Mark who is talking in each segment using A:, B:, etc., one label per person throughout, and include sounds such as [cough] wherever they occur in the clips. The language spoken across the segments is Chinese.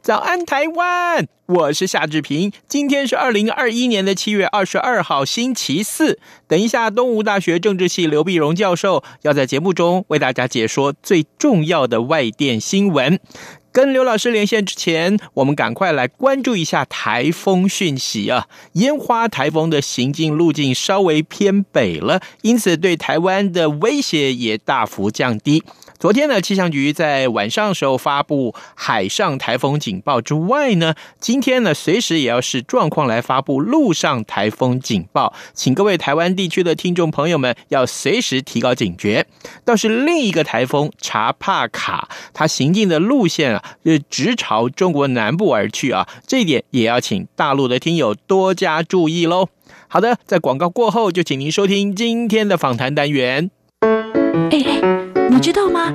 A: 早安台湾，我是夏志平。今天是二零二一年的七月二十二号，星期四。等一下，东吴大学政治系刘碧荣教授要在节目中为大家解说最重要的外电新闻。跟刘老师连线之前，我们赶快来关注一下台风讯息啊！烟花台风的行进路径稍微偏北了，因此对台湾的威胁也大幅降低。昨天呢，气象局在晚上时候发布海上台风警报之外呢，今天呢，随时也要视状况来发布陆上台风警报，请各位台湾地区的听众朋友们要随时提高警觉。倒是另一个台风查帕卡，它行进的路线啊，呃直朝中国南部而去啊，这一点也要请大陆的听友多加注意喽。好的，在广告过后，就请您收听今天的访谈单元。
B: 哎哎。你知道吗？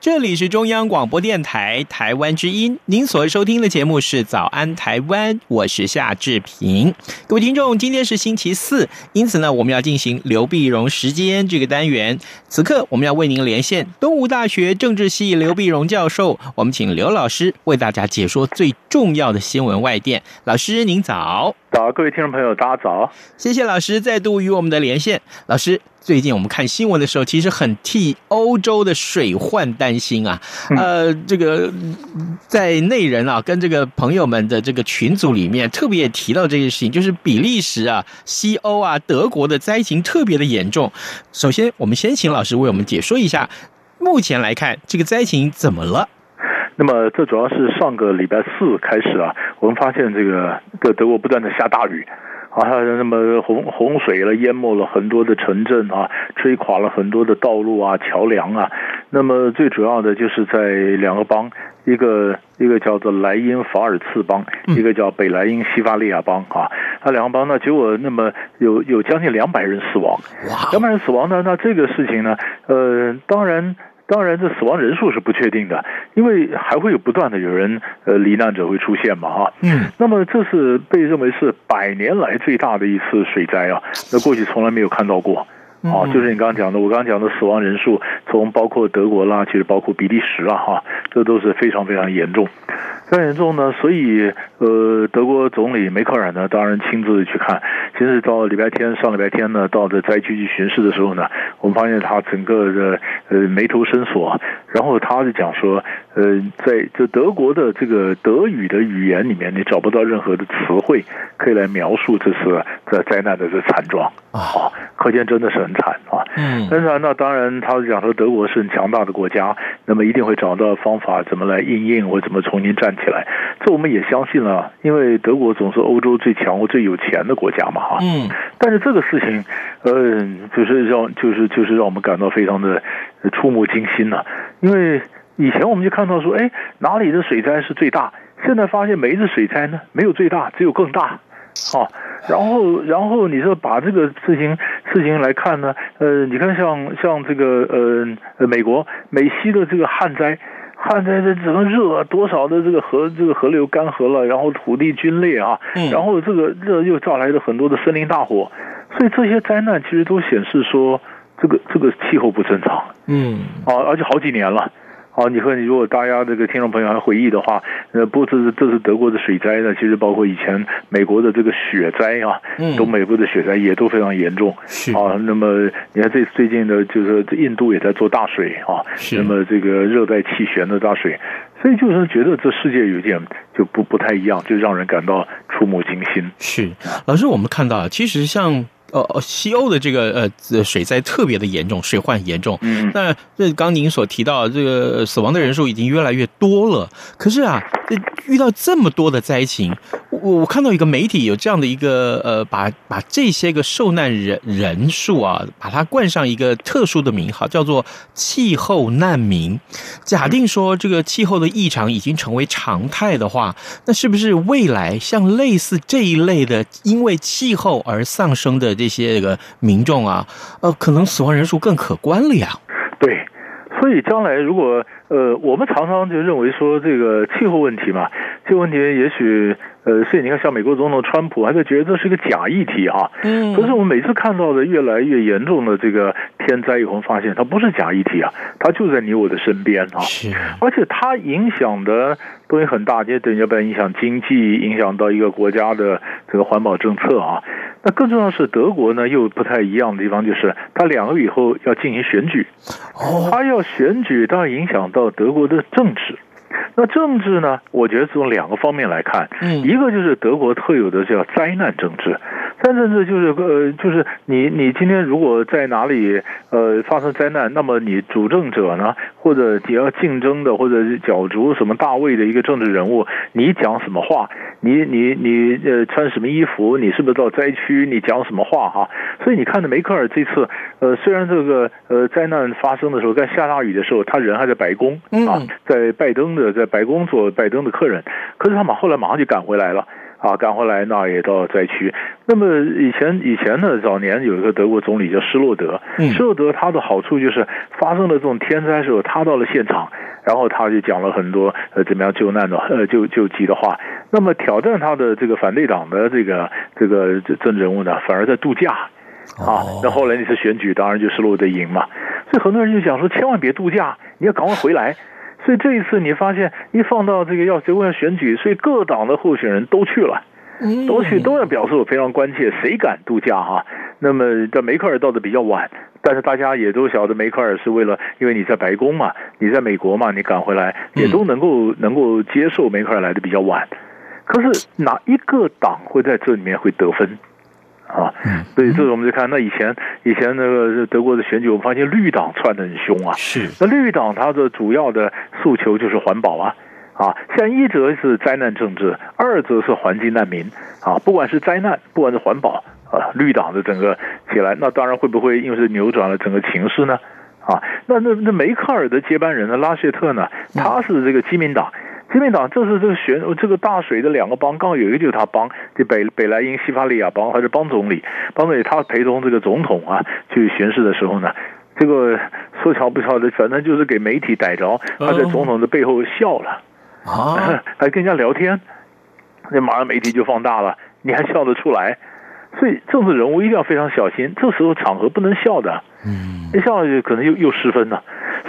A: 这里是中央广播电台台湾之音，您所收听的节目是《早安台湾》，我是夏志平。各位听众，今天是星期四，因此呢，我们要进行刘碧荣时间这个单元。此刻，我们要为您连线东吴大学政治系刘碧荣教授，我们请刘老师为大家解说最重要的新闻外电。老师，您早。
C: 早，各位听众朋友，大家早。
A: 谢谢老师再度与我们的连线，老师。最近我们看新闻的时候，其实很替欧洲的水患担心啊。呃，这个在内人啊，跟这个朋友们的这个群组里面，特别也提到这件事情，就是比利时啊、西欧啊、德国的灾情特别的严重。首先，我们先请老师为我们解说一下，目前来看这个灾情怎么了？
C: 那么，这主要是上个礼拜四开始啊，我们发现这个各德国不断的下大雨。啊，那么洪洪水了，淹没了很多的城镇啊，吹垮了很多的道路啊、桥梁啊。那么最主要的就是在两个邦，一个一个叫做莱茵法尔茨邦，一个叫北莱茵西法利亚邦啊。那两个邦呢，结果那么有有将近两百人死亡，两百人死亡呢，那这个事情呢，呃，当然。当然，这死亡人数是不确定的，因为还会有不断的有人呃罹难者会出现嘛，哈。嗯。那么这是被认为是百年来最大的一次水灾啊，那过去从来没有看到过。啊，就是你刚刚讲的，我刚刚讲的死亡人数，从包括德国啦，其实包括比利时啦，哈，这都是非常非常严重。非常严重呢，所以呃，德国总理梅克尔呢，当然亲自去看。其实到礼拜天，上礼拜天呢，到这灾区去巡视的时候呢，我们发现他整个的呃眉头深锁，然后他就讲说，呃，在这德国的这个德语的语言里面，你找不到任何的词汇可以来描述这次这灾难的这惨状啊，可见真的是很惨啊。嗯，但是那当然，他讲说德国是很强大的国家，那么一定会找到方法怎么来应应或怎么重新站起来，这我们也相信了，因为德国总是欧洲最强或最有钱的国家嘛，哈。嗯。但是这个事情，呃，就是让就是就是让我们感到非常的触目惊心呐，因为以前我们就看到说，哎，哪里的水灾是最大？现在发现每一次水灾呢，没有最大，只有更大，啊。然后然后你说把这个事情事情来看呢，呃，你看像像这个呃美国美西的这个旱灾。旱灾这整个热多少的这个河这个河流干涸了，然后土地皲裂啊，然后这个热又造来了很多的森林大火，所以这些灾难其实都显示说这个这个气候不正常，嗯，啊，而且好几年了。好，你说你如果大家这个听众朋友还回忆的话，呃，不，这是这是德国的水灾呢，其实包括以前美国的这个雪灾啊，嗯，东北部的雪灾也都非常严重，是啊。那么你看这最近的，就是印度也在做大水啊，是。那么这个热带气旋的大水，所以就是觉得这世界有点就不不太一样，就让人感到触目惊心。
A: 是，老师，我们看到其实像。呃呃，西欧的这个呃水灾特别的严重，水患严重。嗯，那这刚您所提到这个死亡的人数已经越来越多了。可是啊，这遇到这么多的灾情，我我看到一个媒体有这样的一个呃，把把这些个受难人人数啊，把它冠上一个特殊的名号，叫做气候难民。假定说这个气候的异常已经成为常态的话，那是不是未来像类似这一类的因为气候而丧生的？这些个民众啊，呃，可能死亡人数更可观了呀。
C: 对，所以将来如果呃，我们常常就认为说这个气候问题嘛，这个问题也许呃，所以你看，像美国总统川普还在觉得这是一个假议题哈。嗯。可是我们每次看到的越来越严重的这个天灾以后，发现它不是假议题啊，它就在你我的身边啊。是。而且它影响的东西很大，也等于要不然影响经济，影响到一个国家的这个环保政策啊。那更重要的是，德国呢又不太一样的地方，就是它两个月以后要进行选举，它要选举，当然影响到德国的政治。那政治呢，我觉得从两个方面来看，一个就是德国特有的叫灾难政治。灾难政治就是呃，就是你你今天如果在哪里呃发生灾难，那么你主政者呢，或者你要竞争的，或者角逐什么大位的一个政治人物，你讲什么话，你你你呃穿什么衣服，你是不是到灾区，你讲什么话哈？所以你看着梅克尔这次呃，虽然这个呃灾难发生的时候，在下大雨的时候，他人还在白宫啊，在拜登的在白宫做拜登的客人，可是他马后来马上就赶回来了。啊，赶回来那也到灾区。那么以前以前呢，早年有一个德国总理叫施洛德。嗯，施洛德他的好处就是发生了这种天灾的时候，他到了现场，然后他就讲了很多呃怎么样救难的呃救救急的话。那么挑战他的这个反对党的这个这个政治人物呢，反而在度假。啊，那后来那次选举当然就施洛德赢嘛。所以很多人就讲说，千万别度假，你要赶快回来。所以这一次你发现一放到这个要结果要选举，所以各党的候选人都去了，都去都要表示我非常关切，谁敢度假哈？那么这梅克尔到的比较晚，但是大家也都晓得梅克尔是为了，因为你在白宫嘛，你在美国嘛，你赶回来也都能够能够接受梅克尔来的比较晚。可是哪一个党会在这里面会得分？啊，所以这个我们就看，那以前以前那个德国的选举，我们发现绿党窜得很凶啊。是，那绿党它的主要的诉求就是环保啊，啊，像一则是灾难政治，二则是环境难民啊。不管是灾难，不管是环保啊，绿党的整个起来，那当然会不会因为是扭转了整个情势呢？啊，那那那梅克尔的接班人呢，拉谢特呢，他是这个基民党。基民党这是这个选这个大水的两个邦，刚好有一个就是他帮，这北北莱茵西法利亚帮还是帮总理，帮总理他陪同这个总统啊去巡视的时候呢，这个说巧不巧的，反正就是给媒体逮着，他在总统的背后笑了啊，[laughs] 还跟人家聊天，那马上媒体就放大了，你还笑得出来？所以政治人物一定要非常小心，这时候场合不能笑的，嗯，一笑就可能又又失分了。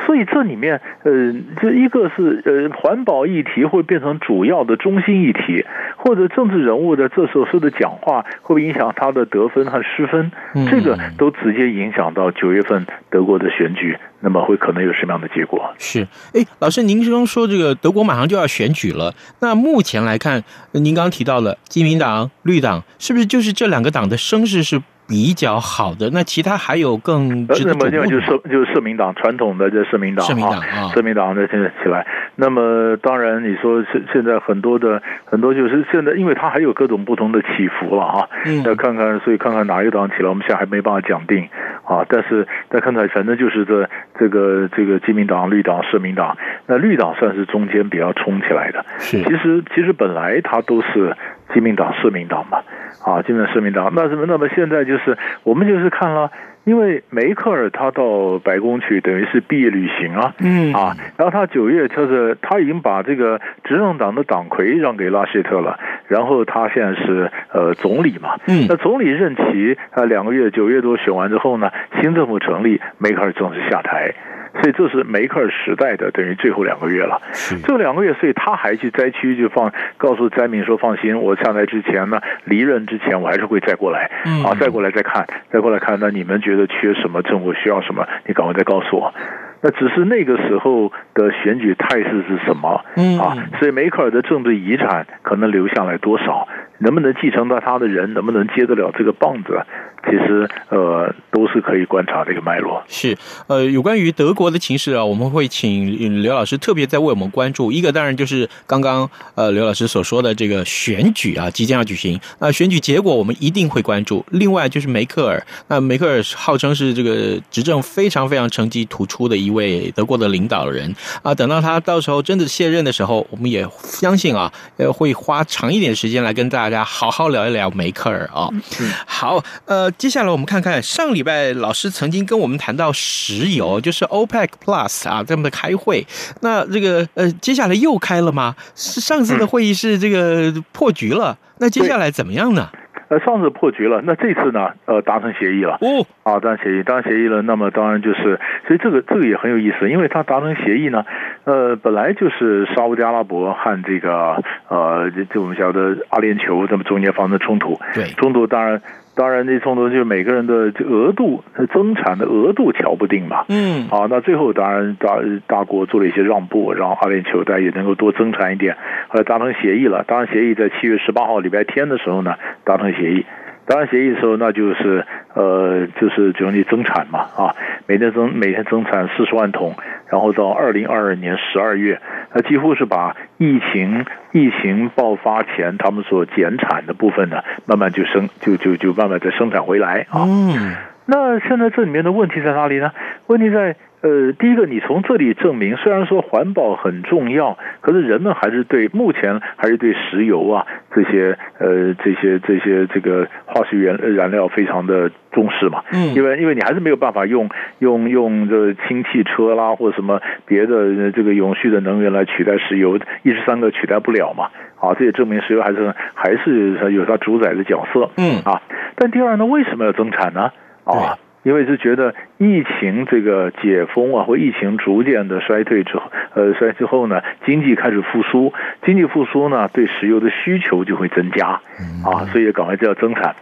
C: 所以这里面，呃，这一个是呃环保议题会变成主要的中心议题，或者政治人物的这时候说的讲话会不会影响他的得分和失分，这个都直接影响到九月份德国的选举，那么会可能有什么样的结果？
A: 是，哎，老师，您刚刚说这个德国马上就要选举了，那目前来看，您刚刚提到了基民党、绿党，是不是就是这两个党的声势是比较好的，那其他还有更值得？
C: 那么就是社就是社民党传统的这社民党，
A: 社民党啊，
C: 社民党的现在起来。那么当然你说现现在很多的很多就是现在，因为它还有各种不同的起伏了啊。嗯。要看看，所以看看哪一个党起来，我们现在还没办法讲定啊。但是再看看，反正就是这这个这个基民党、绿党、社民党。那绿党算是中间比较冲起来的。
A: 是。
C: 其实其实本来它都是基民党、社民党嘛。啊，基民党、社民党。那什么？那么现在就是我们就是看了。因为梅克尔他到白宫去，等于是毕业旅行啊，嗯啊，然后他九月就是他已经把这个执政党的党魁让给拉希特了，然后他现在是呃总理嘛，嗯，那总理任期啊两个月，九月多选完之后呢，新政府成立，梅克尔正式下台。所以这是梅克尔时代的等于最后两个月了。这两个月，所以他还去灾区就放告诉灾民说：“放心，我下来之前呢，离任之前，我还是会再过来，啊，再过来再看，再过来看。那你们觉得缺什么，政府需要什么，你赶快再告诉我。那只是那个时候的选举态势是什么？啊，所以梅克尔的政治遗产可能留下来多少？能不能继承到他的人，能不能接得了这个棒子？”其实，呃，都是可以观察这个脉络。
A: 是，呃，有关于德国的情势啊，我们会请刘老师特别在为我们关注。一个当然就是刚刚呃刘老师所说的这个选举啊，即将要举行。那选举结果我们一定会关注。另外就是梅克尔，那梅克尔号称是这个执政非常非常成绩突出的一位德国的领导人啊。等到他到时候真的卸任的时候，我们也相信啊，呃，会花长一点时间来跟大家好好聊一聊梅克尔啊。嗯，好，呃。接下来我们看看上礼拜老师曾经跟我们谈到石油，就是 OPEC Plus 啊，他们的开会。那这个呃，接下来又开了吗？是上次的会议是这个破局了，那接下来怎么样呢？
C: 呃，上次破局了，那这次呢？呃，达成协议了。哦，啊，达成协议，达成协议了。那么当然就是，所以这个这个也很有意思，因为他达成协议呢，呃，本来就是沙乌地阿拉伯和这个呃，这我们晓得阿联酋这么中间发生冲突。
A: 对，
C: 冲突当然。当然，这冲突就是每个人的额度增产的额度调不定嘛。嗯，好，那最后当然大大国做了一些让步，让阿联酋大家也能够多增产一点，后来达成协议了。达成，协议在七月十八号礼拜天的时候呢，达成协议。达成协议的时候，那就是呃，就是就你增产嘛，啊，每天增每天增产四十万桶，然后到二零二二年十二月，那几乎是把疫情疫情爆发前他们所减产的部分呢，慢慢就生就就就慢慢再生产回来啊。嗯，那现在这里面的问题在哪里呢？问题在。呃，第一个，你从这里证明，虽然说环保很重要，可是人们还是对目前还是对石油啊这些呃这些这些这个化学原燃料非常的重视嘛。嗯。因为因为你还是没有办法用用用这氢汽车啦或者什么别的这个永续的能源来取代石油，一时三刻取代不了嘛。啊，这也证明石油还是还是有它主宰的角色。嗯。啊，但第二呢，为什么要增产呢？啊。因为是觉得疫情这个解封啊，或疫情逐渐的衰退之后，呃，衰之后呢，经济开始复苏，经济复苏呢，对石油的需求就会增加，啊，所以赶快就要增产。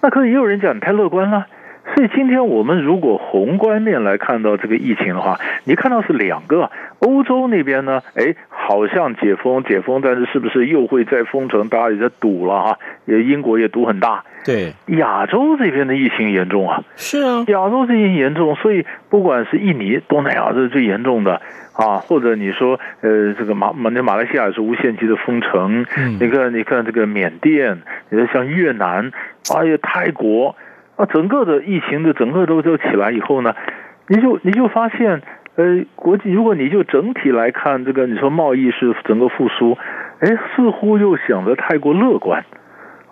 C: 那可能也有人讲你太乐观了。所以今天我们如果宏观面来看到这个疫情的话，你看到是两个，欧洲那边呢，哎，好像解封解封，但是是不是又会再封城？大家也在赌了哈，也英国也赌很大。
A: 对，
C: 亚洲这边的疫情严重啊，
A: 是啊，
C: 亚洲这边严重，所以不管是印尼、东南亚这是最严重的啊，或者你说呃这个马马那马来西亚是无限期的封城，嗯，你看你看这个缅甸，你看像越南，哎呀泰国。啊，整个的疫情的整个都就起来以后呢，你就你就发现，呃，国际如果你就整体来看这个，你说贸易是整个复苏，哎，似乎又想得太过乐观，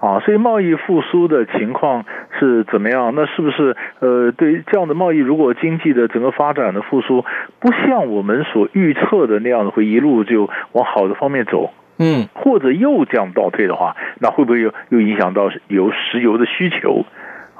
C: 啊，所以贸易复苏的情况是怎么样？那是不是呃，对这样的贸易，如果经济的整个发展的复苏不像我们所预测的那样，会一路就往好的方面走？嗯，或者又这样倒退的话，那会不会又又影响到有石油的需求？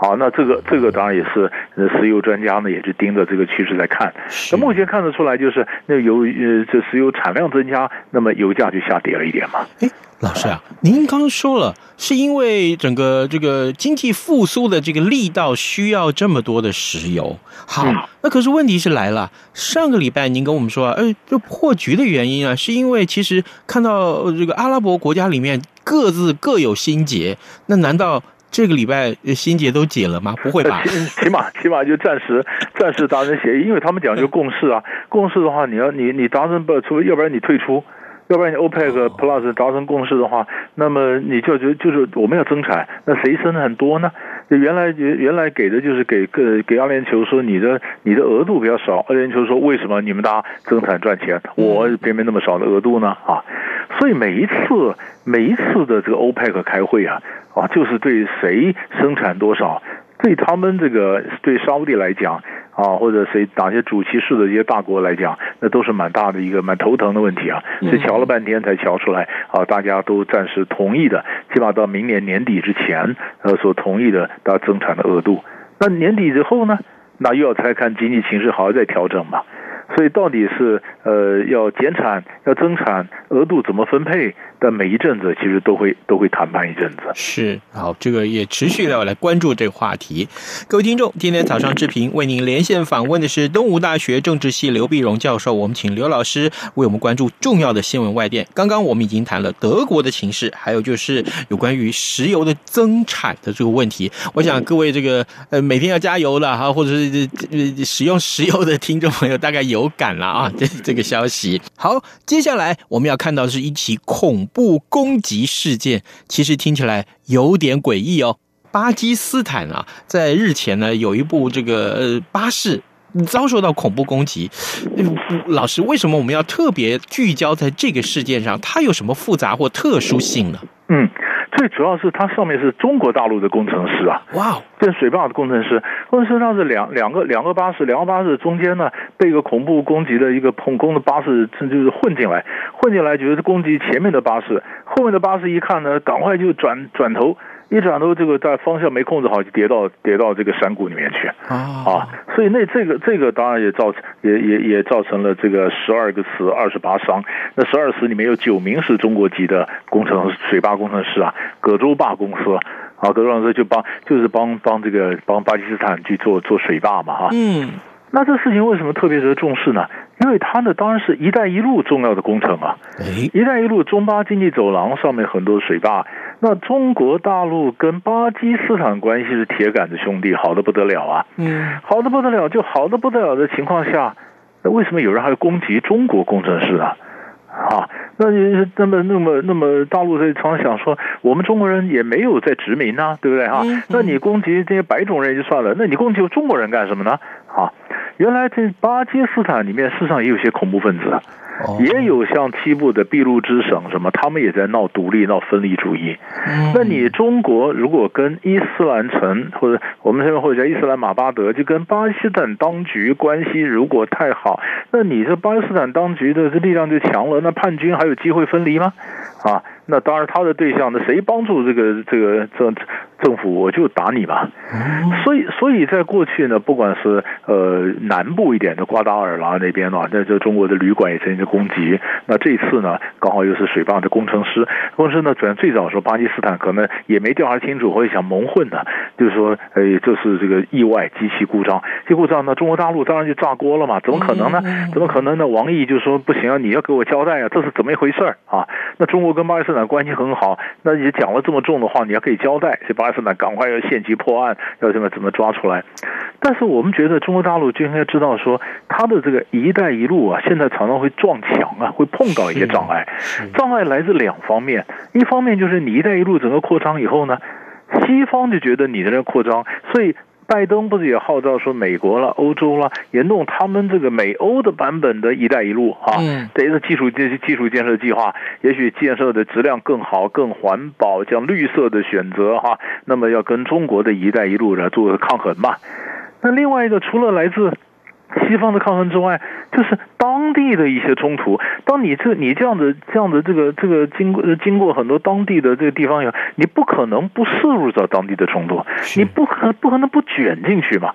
C: 好，那这个这个当然也是石油专家呢，也是盯着这个趋势在看。那目前看得出来，就是那由呃这石油产量增加，那么油价就下跌了一点嘛。
A: 哎，老师啊，您刚刚说了，是因为整个这个经济复苏的这个力道需要这么多的石油。好，嗯、那可是问题是来了，上个礼拜您跟我们说，哎，这破局的原因啊，是因为其实看到这个阿拉伯国家里面各自各有心结，那难道？这个礼拜心结都解了吗？[laughs] 不会吧？起
C: 起码起码就暂时 [laughs] 暂时达成协议，因为他们讲究共识啊。共识的话，你要你你达成不，除非要不然你退出，要不然你 OPEC Plus 达成共识的话，那么你就就就是我们要增产，那谁生的很多呢？原来原原来给的就是给个给阿联酋说你的你的额度比较少，阿联酋说为什么你们大家增产赚钱，我偏偏那么少的额度呢？啊，所以每一次每一次的这个 OPEC 开会啊。啊，就是对谁生产多少，对他们这个对沙乌地来讲啊，或者谁哪些主其事的这些大国来讲，那都是蛮大的一个蛮头疼的问题啊。所以瞧了半天才瞧出来啊，大家都暂时同意的，起码到明年年底之前呃所同意的大家增产的额度。那年底之后呢，那又要再看经济形势，好好再调整嘛。所以到底是呃要减产要增产，额度怎么分配？但每一阵子其实都会都会谈判一阵子。
A: 是，好，这个也持续的要来关注这个话题。各位听众，今天早上志平为您连线访问的是东吴大学政治系刘碧荣教授，我们请刘老师为我们关注重要的新闻外电。刚刚我们已经谈了德国的情势，还有就是有关于石油的增产的这个问题。我想各位这个呃每天要加油了哈，或者是使用石油的听众朋友大概有感了啊，这这个消息。好，接下来我们要看到的是一起恐怖攻击事件，其实听起来有点诡异哦。巴基斯坦啊，在日前呢，有一部这个呃巴士遭受到恐怖攻击。老师，为什么我们要特别聚焦在这个事件上？它有什么复杂或特殊性呢？
C: 嗯。最主要是它上面是中国大陆的工程师啊，哇，这水坝的工程师，工程师上是两两个两个巴士，两个巴士中间呢被一个恐怖攻击的一个恐攻的巴士，就是混进来，混进来就是攻击前面的巴士，后面的巴士一看呢，赶快就转转头。一转头，这个在方向没控制好，就跌到跌到这个山谷里面去啊！所以那这个这个当然也造成也也也造成了这个十二个死，二十八伤。那十二死里面有九名是中国籍的工程水坝工程师啊，葛洲坝公司啊，葛洲坝公司就帮就是帮帮这个帮巴基斯坦去做做水坝嘛哈。嗯。那这事情为什么特别值得重视呢？因为它呢，当然是一带一路重要的工程啊。一带一路中巴经济走廊上面很多水坝，那中国大陆跟巴基斯坦关系是铁杆子兄弟，好的不得了啊。嗯，好的不得了，就好的不得了的情况下，那为什么有人还要攻击中国工程师啊？啊，那你那么那么那么大陆在常常想说，我们中国人也没有在殖民呐，对不对啊？那你攻击这些白种人就算了，那你攻击中国人干什么呢？啊？原来这巴基斯坦里面事实上也有些恐怖分子，也有像西部的俾路支省什么，他们也在闹独立、闹分离主义。那你中国如果跟伊斯兰城或者我们现在或者叫伊斯兰马巴德，就跟巴基斯坦当局关系如果太好，那你这巴基斯坦当局的这力量就强了，那叛军还有机会分离吗？啊？那当然，他的对象，那谁帮助这个这个政政府，我就打你吧。所以，所以在过去呢，不管是呃南部一点的瓜达尔拉那边呢，那这中国的旅馆也曾经攻击。那这次呢，刚好又是水坝的工程师，工程师呢，主要最早说巴基斯坦可能也没调查清楚，或者想蒙混的，就是说，呃，这是这个意外机器故障，机器故障，呢中国大陆当然就炸锅了嘛？怎么可能呢？怎么可能呢？王毅就说不行啊，你要给我交代啊，这是怎么一回事啊？那中国跟巴基斯坦关系很好，那也讲了这么重的话，你要可以交代，所以巴基斯坦赶快要限期破案，要什么怎么抓出来。但是我们觉得中国大陆就应该知道说，它的这个“一带一路”啊，现在常常会撞墙啊，会碰到一些障碍。障碍来自两方面，一方面就是你“一带一路”整个扩张以后呢，西方就觉得你的这个扩张，所以。拜登不是也号召说，美国了、欧洲了，也弄他们这个美欧的版本的一带一路啊，这个基础建基础建设计划，也许建设的质量更好、更环保，像绿色的选择哈，那么要跟中国的一带一路来做个抗衡嘛。那另外一个，除了来自西方的抗争之外，就是当地的一些冲突。当你这你这样的这样的这个这个经过经过很多当地的这个地方以后，你不可能不涉入到当地的冲突，你不可不可能不卷进去嘛？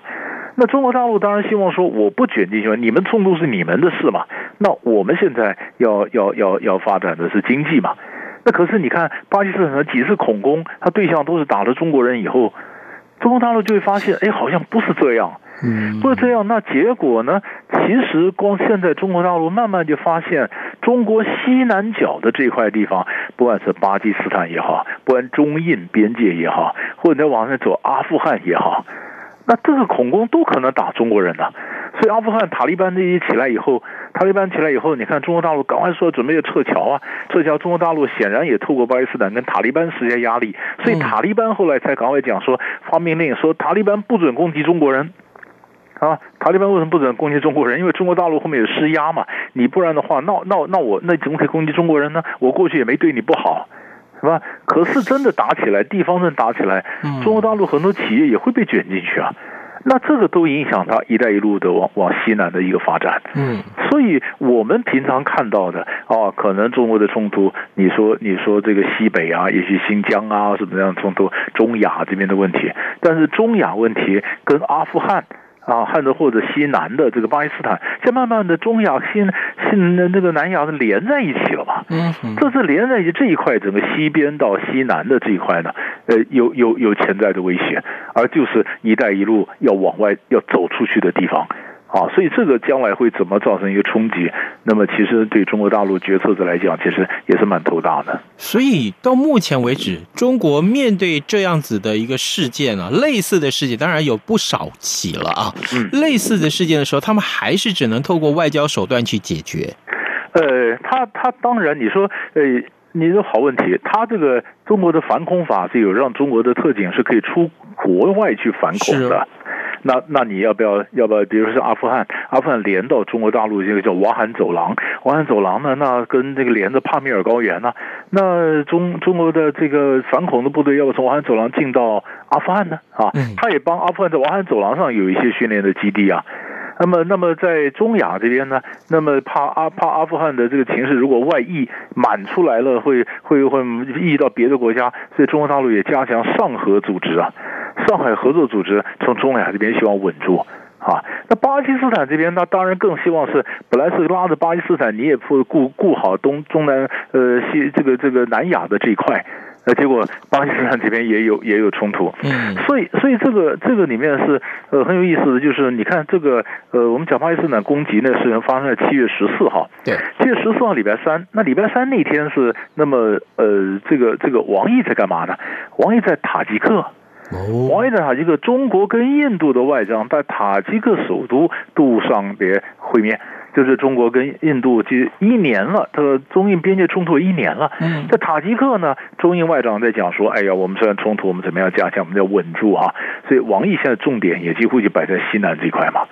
C: 那中国大陆当然希望说，我不卷进去，你们冲突是你们的事嘛。那我们现在要要要要发展的是经济嘛。那可是你看巴基斯坦的几次恐攻，他对象都是打了中国人以后，中国大陆就会发现，哎，好像不是这样。嗯，不是这样。那结果呢？其实光现在中国大陆慢慢就发现，中国西南角的这块地方，不管是巴基斯坦也好，不管中印边界也好，或者再往上走阿富汗也好，那这个恐攻都可能打中国人的。所以阿富汗塔利班这一起来以后，塔利班起来以后，你看中国大陆赶快说准备要撤侨啊，撤侨。中国大陆显然也透过巴基斯坦跟塔利班施加压力，所以塔利班后来才赶快讲说发命令说塔利班不准攻击中国人。啊，塔利班为什么不准攻击中国人？因为中国大陆后面有施压嘛。你不然的话，那那那我那怎么可以攻击中国人呢？我过去也没对你不好，是吧？可是真的打起来，地方上打起来，中国大陆很多企业也会被卷进去啊。那这个都影响到“一带一路”的往往西南的一个发展。嗯，所以我们平常看到的啊，可能中国的冲突，你说你说这个西北啊，也许新疆啊什么样的冲突，中亚这边的问题，但是中亚问题跟阿富汗。啊，汉德或者西南的这个巴基斯坦，现在慢慢的中亚、新新那那个南亚是连在一起了嘛？嗯，这是连在一起这一块，整个西边到西南的这一块呢，呃，有有有潜在的危险，而就是“一带一路”要往外要走出去的地方。啊，所以这个将来会怎么造成一个冲击？那么其实对中国大陆决策者来讲，其实也是蛮头大的。
A: 所以到目前为止，中国面对这样子的一个事件啊，类似的事件当然有不少起了啊。嗯，类似的事件的时候，他们还是只能透过外交手段去解决。
C: 呃，他他当然你说，呃，你说好问题，他这个中国的反恐法是有让中国的特警是可以出国外去反恐的。那那你要不要要不要？比如说是阿富汗，阿富汗连到中国大陆这个叫瓦罕走廊，瓦罕走廊呢，那跟这个连着帕米尔高原呢，那中中国的这个反恐的部队要不从瓦罕走廊进到阿富汗呢？啊，他也帮阿富汗在瓦罕走廊上有一些训练的基地啊。那么，那么在中亚这边呢，那么怕阿怕阿富汗的这个情势如果外溢满出来了，会会会溢到别的国家，所以中国大陆也加强上合组织啊。上海合作组织从中亚这边希望稳住啊，那巴基斯坦这边那当然更希望是本来是拉着巴基斯坦，你也不顾顾好东中南呃西这个这个南亚的这一块，那结果巴基斯坦这边也有也有冲突，嗯，所以所以这个这个里面是呃很有意思的，就是你看这个呃我们讲巴基斯坦攻击那事情发生在七月十四号，对，七月十四号礼拜三，那礼拜三那天是那么呃这个这个王毅在干嘛呢？王毅在塔吉克。王毅在塔吉克，中国跟印度的外长在塔吉克首都杜尚别会面，就是中国跟印度就一年了，这个中印边界冲突一年了。嗯在塔吉克呢，中印外长在讲说：“哎呀，我们虽然冲突，我们怎么样加强，我们要稳住啊。”所以王毅现在重点也几乎就摆在西南这一块嘛，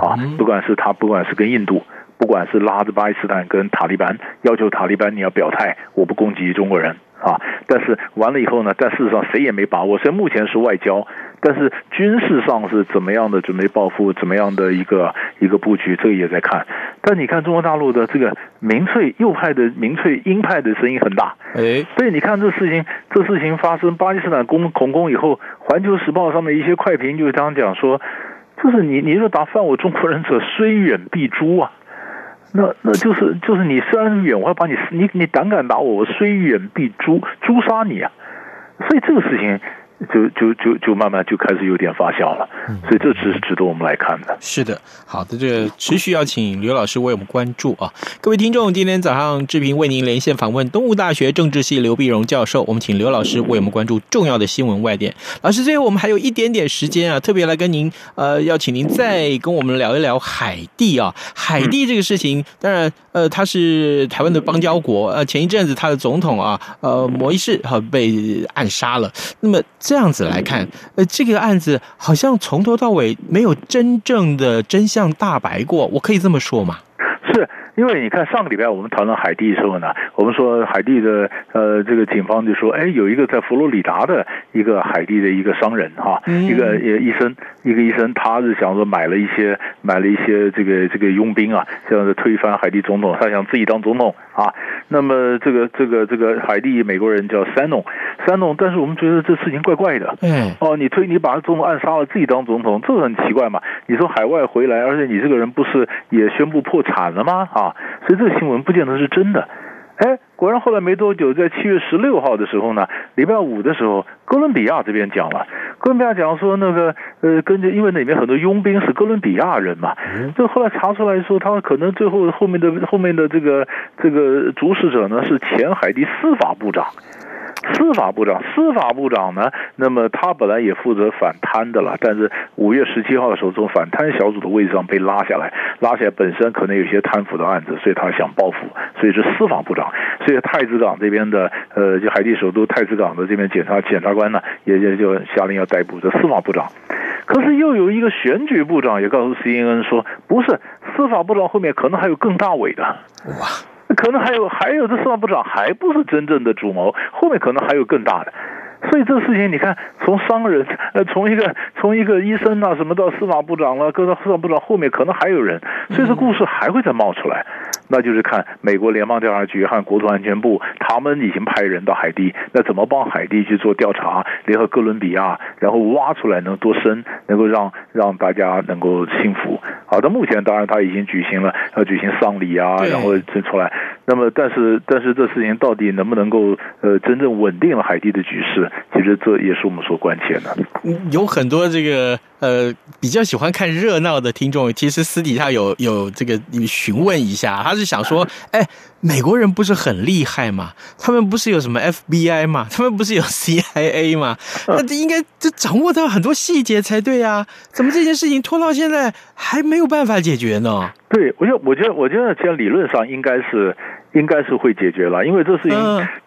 C: 啊，不管是他，不管是跟印度，不管是拉着巴基斯坦跟塔利班，要求塔利班你要表态，我不攻击中国人。啊！但是完了以后呢？但事实上谁也没把握。所以目前是外交，但是军事上是怎么样的准备报复？怎么样的一个一个布局？这个也在看。但你看中国大陆的这个民粹右派的民粹鹰派的声音很大。哎，所以你看这事情，这事情发生，巴基斯坦攻恐攻以后，《环球时报》上面一些快评就这样讲说，就是你你若打犯我中国人者，虽远必诛啊。那那就是就是你虽然远，我要把你你你胆敢打我，我虽远必诛诛杀你啊！所以这个事情。就就就就慢慢就开始有点发酵了，所以这只是值得我们来看的。
A: 是的，好的，这个持续要请刘老师为我们关注啊，各位听众，今天早上志平为您连线访问东吴大学政治系刘碧荣教授，我们请刘老师为我们关注重要的新闻外电。老师，最后我们还有一点点时间啊，特别来跟您呃，要请您再跟我们聊一聊海地啊，海地这个事情，当然呃，他是台湾的邦交国，呃，前一阵子他的总统啊，呃，摩伊士哈被暗杀了，那么。这样子来看，呃，这个案子好像从头到尾没有真正的真相大白过，我可以这么说吗？
C: 是。因为你看上个礼拜我们谈到海地的时候呢，我们说海地的呃这个警方就说，哎，有一个在佛罗里达的一个海地的一个商人哈，一个医生，一个医生，他是想说买了一些买了一些这个这个佣兵啊，这样子推翻海地总统，他想自己当总统啊。那么这个这个这个海地美国人叫三农，三农，但是我们觉得这事情怪怪的，嗯，哦，你推你把总统暗杀了，自己当总统，这很奇怪嘛。你从海外回来，而且你这个人不是也宣布破产了吗？啊，所以这个新闻不见得是真的。哎，果然后来没多久，在七月十六号的时候呢，礼拜五的时候，哥伦比亚这边讲了，哥伦比亚讲说那个呃，根据因为那里面很多佣兵是哥伦比亚人嘛，这后来查出来说，他可能最后后面的后面的这个这个主使者呢是前海地司法部长。司法部长，司法部长呢？那么他本来也负责反贪的了，但是五月十七号的时候，从反贪小组的位置上被拉下来，拉下来本身可能有些贪腐的案子，所以他想报复，所以是司法部长。所以太子港这边的，呃，就海地首都太子港的这边检察检察官呢，也也就下令要逮捕这司法部长。可是又有一个选举部长也告诉 CNN 说，不是司法部长后面可能还有更大尾的。哇！可能还有还有，这司法部长还不是真正的主谋，后面可能还有更大的。所以这个事情，你看，从商人，呃，从一个从一个医生啊，什么到司法部长了，各个司法部长后面可能还有人，所以这故事还会再冒出来。那就是看美国联邦调查局和国土安全部，他们已经派人到海地，那怎么帮海地去做调查？联合哥伦比亚，然后挖出来能多深，能够让让大家能够信服。好，的目前当然他已经举行了，要举行丧礼啊，然后就出来。那么，但是但是这事情到底能不能够呃真正稳定了海地的局势？其实这也是我们所关切的。
A: 有很多这个呃比较喜欢看热闹的听众，其实私底下有 [laughs] 有这个询问一下，他是想说，[laughs] 哎。美国人不是很厉害吗？他们不是有什么 FBI 吗？他们不是有 [laughs] CIA 吗？那这应该就掌握到很多细节才对啊！怎么这件事情拖到现在还没有办法解决呢？
C: 对，我觉得，我觉得，我觉得，其实理论上应该是，应该是会解决了，因为这事情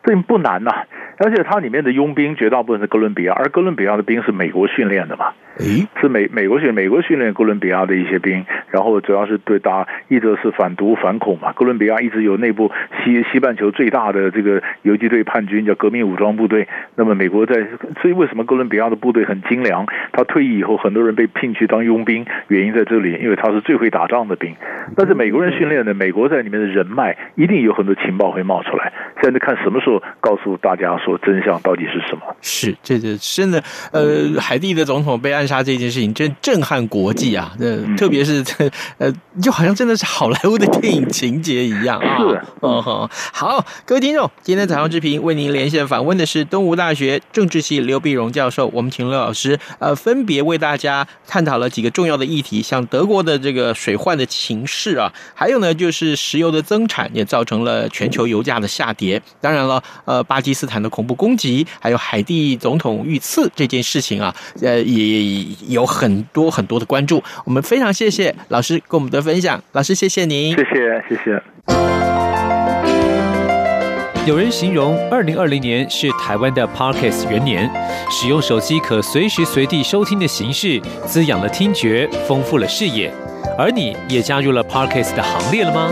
C: 这不难呐、啊。而且它里面的佣兵绝大部分是哥伦比亚，而哥伦比亚的兵是美国训练的嘛？诶，是美美国训美国训练哥伦比亚的一些兵，然后主要是对打，一则是反毒反恐嘛。哥伦比亚一直有内部西西半球最大的这个游击队叛军叫革命武装部队。那么美国在，所以为什么哥伦比亚的部队很精良？他退役以后，很多人被聘去当佣兵，原因在这里，因为他是最会打仗的兵。但是美国人训练的，美国在里面的人脉一定有很多情报会冒出来。现在看什么时候告诉大家说真相到底是什么？
A: 是，这这真的，呃，海地的总统被暗杀这件事情真震撼国际啊！这特别是这，[laughs] 呃，就好像真的是好莱坞的电影情节一样啊！是，嗯哼，好，各位听众，今天早上之平为您连线访问的是东吴大学政治系刘碧荣教授，我们请刘老师，呃，分别为大家探讨了几个重要的议题，像德国的这个水患的情势啊，还有呢，就是石油的增产也造成了全球油价的下跌。当然了，呃，巴基斯坦的恐怖攻击，还有海地总统遇刺这件事情啊，呃，也有很多很多的关注。我们非常谢谢老师跟我们的分享，老师谢谢您，
C: 谢谢谢谢。
D: 有人形容二零二零年是台湾的 Podcast 元年，使用手机可随时随地收听的形式，滋养了听觉，丰富了视野。而你也加入了 Podcast 的行列了吗？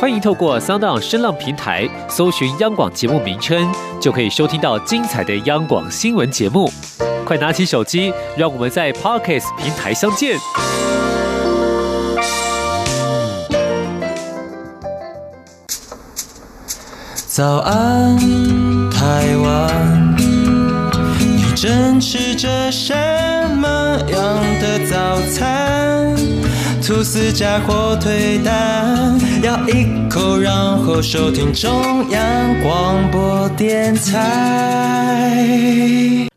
D: 欢迎透过 SoundOn 声浪平台搜寻央广节目名称，就可以收听到精彩的央广新闻节目。快拿起手机，让我们在 Podcast 平台相见。
E: 早安，台湾，你正吃着什么样的早餐？吐司加火腿蛋，咬一口，然后收听中央广播电台。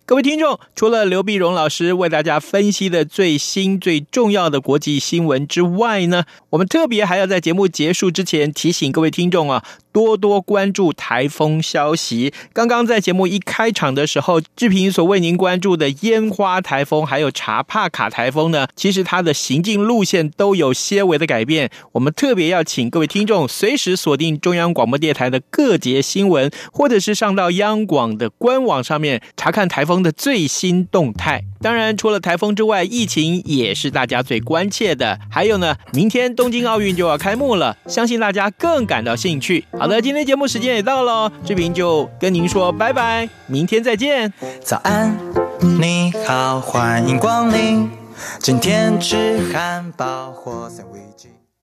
A: 各位听众，除了刘碧荣老师为大家分析的最新最重要的国际新闻之外呢，我们特别还要在节目结束之前提醒各位听众啊，多多关注台风消息。刚刚在节目一开场的时候，志平所为您关注的烟花台风还有查帕卡台风呢，其实它的行进路线都有些微的改变。我们特别要请各位听众随时锁定中央广播电台的各节新闻，或者是上到央广的官网上面查看台风的最新动态。当然，除了台风之外，疫情也是大家最关切的。还有呢，明天东京奥运就要开幕了，相信大家更感到兴趣。好的，今天节目时间也到了，志平就跟您说拜拜，明天再见。
E: 早安，你好，欢迎光临，今天吃汉堡或三味鸡